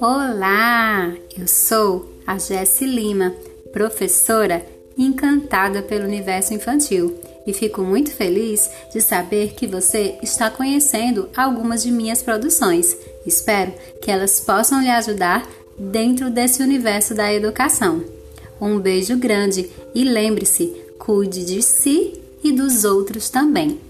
Olá, eu sou a Jessi Lima, professora encantada pelo universo infantil e fico muito feliz de saber que você está conhecendo algumas de minhas produções. Espero que elas possam lhe ajudar dentro desse universo da educação. Um beijo grande e lembre-se, cuide de si e dos outros também.